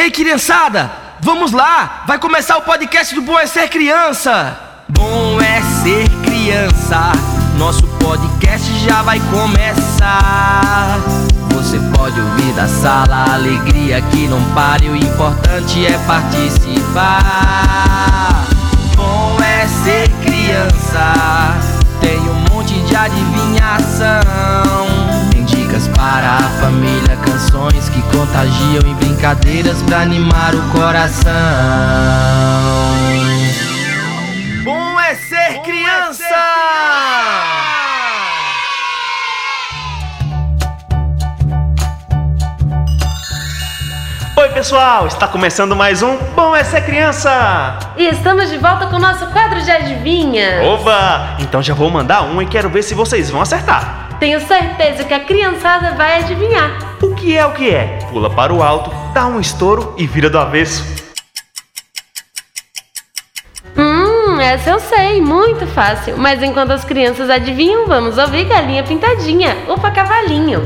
Ei, criançada, vamos lá! Vai começar o podcast do Bom é Ser Criança! Bom é ser criança, nosso podcast já vai começar. Você pode ouvir da sala alegria que não pare, o importante é participar. Brincadeiras pra animar o coração. Bom é ser criança! Oi, pessoal! Está começando mais um Bom é Ser Criança! E estamos de volta com o nosso quadro de adivinha. Oba! Então já vou mandar um e quero ver se vocês vão acertar. Tenho certeza que a criançada vai adivinhar. Que é o que é? Pula para o alto, dá um estouro e vira do avesso. Hum, essa eu sei, muito fácil. Mas enquanto as crianças adivinham, vamos ouvir Galinha Pintadinha, Upa Cavalinho.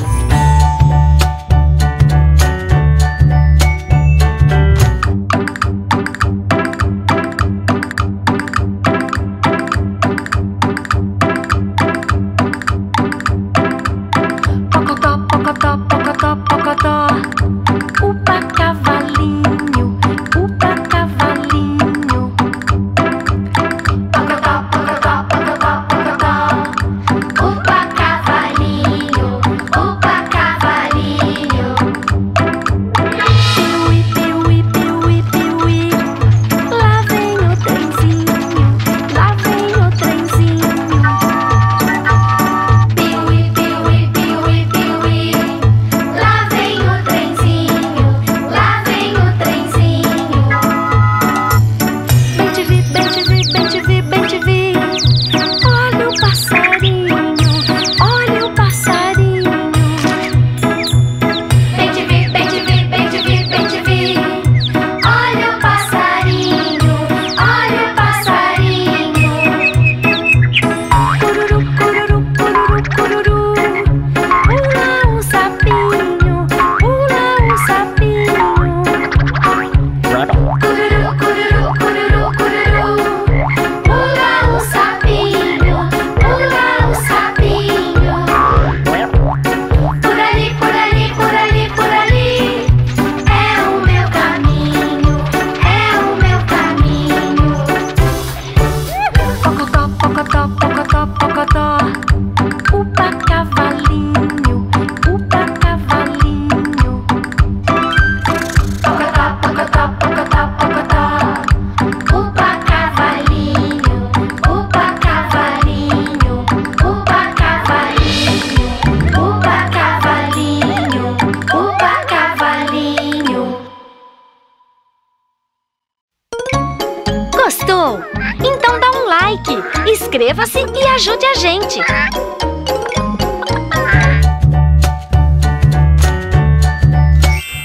Like, inscreva-se e ajude a gente.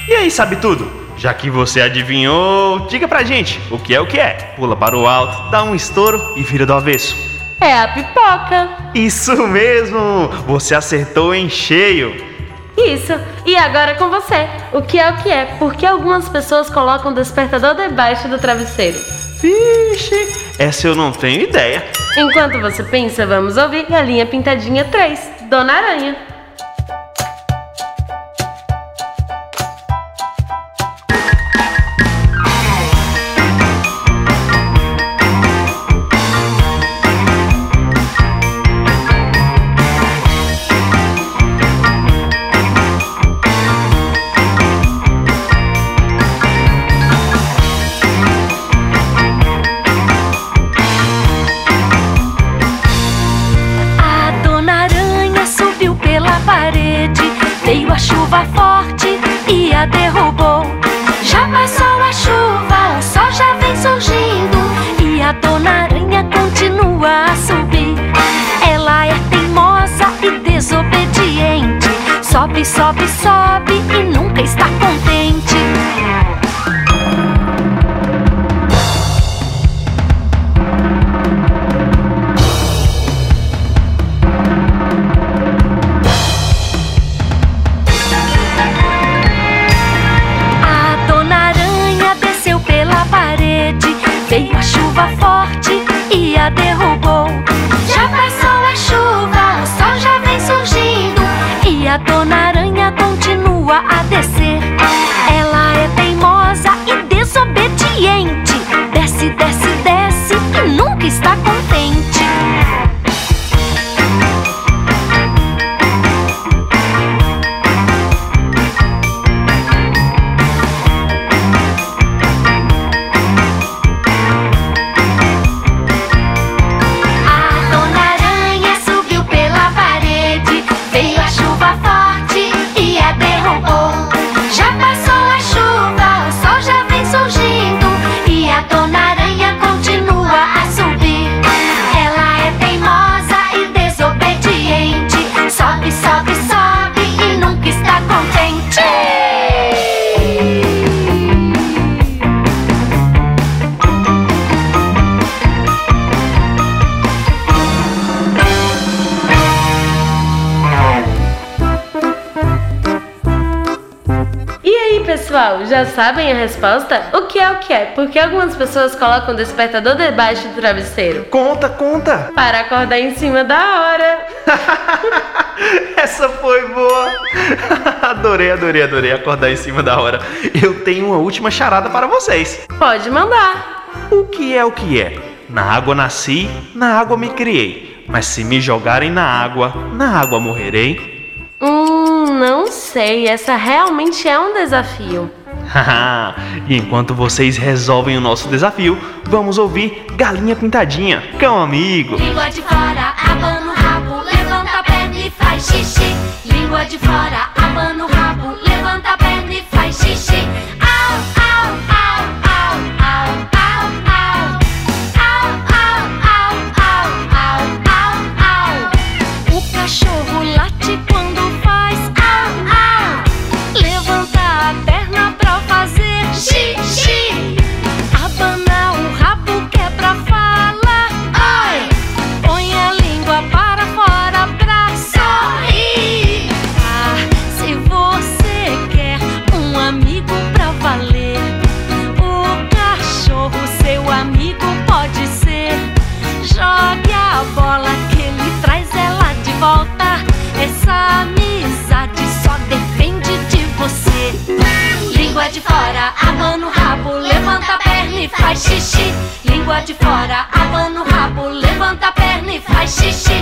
E aí, sabe tudo? Já que você adivinhou, diga pra gente o que é o que é. Pula para o alto, dá um estouro e vira do avesso. É a pipoca. Isso mesmo! Você acertou em cheio! Isso. E agora com você. O que é o que é? Por que algumas pessoas colocam o despertador debaixo do travesseiro? Vixe, essa eu não tenho ideia. Enquanto você pensa, vamos ouvir Galinha Pintadinha 3, Dona Aranha. Sobe, sobe, sobe A dona aranha continua a descer. Ela é teimosa e desobediente. Desce, desce, desce e nunca está contente. Pessoal, já sabem a resposta? O que é o que é? Porque algumas pessoas colocam o despertador debaixo do travesseiro Conta, conta! para acordar em cima da hora. Essa foi boa! adorei, adorei, adorei acordar em cima da hora. Eu tenho uma última charada para vocês. Pode mandar. O que é o que é? Na água nasci, na água me criei. Mas se me jogarem na água, na água morrerei. Hum, não sei. Essa realmente é um desafio. Haha, e enquanto vocês resolvem o nosso desafio, vamos ouvir Galinha Pintadinha, cão amigo. Língua de fora, abana o rabo, levanta a perna e faz xixi. Língua de fora, abana o rabo, abana rabo, levanta a perna e faz xixi. Língua de fora, abana rabo, levanta a perna e faz xixi.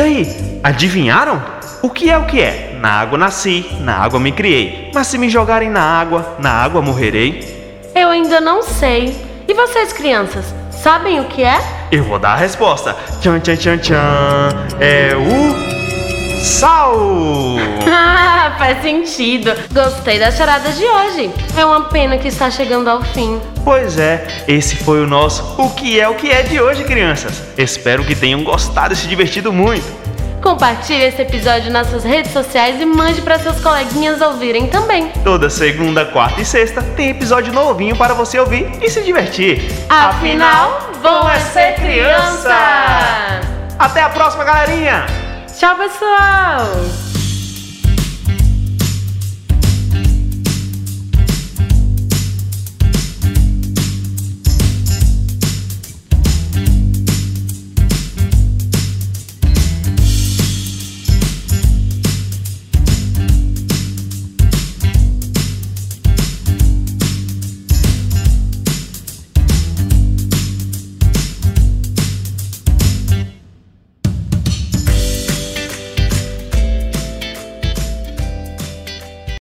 E aí, adivinharam? O que é o que é? Na água nasci, na água me criei. Mas se me jogarem na água, na água morrerei. Eu ainda não sei. E vocês, crianças, sabem o que é? Eu vou dar a resposta. Tchan, tchan, tchan, tchan. É o. Sal! Ah, faz sentido. Gostei da charada de hoje. É uma pena que está chegando ao fim. Pois é, esse foi o nosso O que é o que é de hoje, crianças. Espero que tenham gostado e se divertido muito. Compartilhe esse episódio nas suas redes sociais e mande para seus coleguinhas ouvirem também. Toda segunda, quarta e sexta tem episódio novinho para você ouvir e se divertir. Afinal, bom é ser criança! Até a próxima, galerinha! Tchau, pessoal!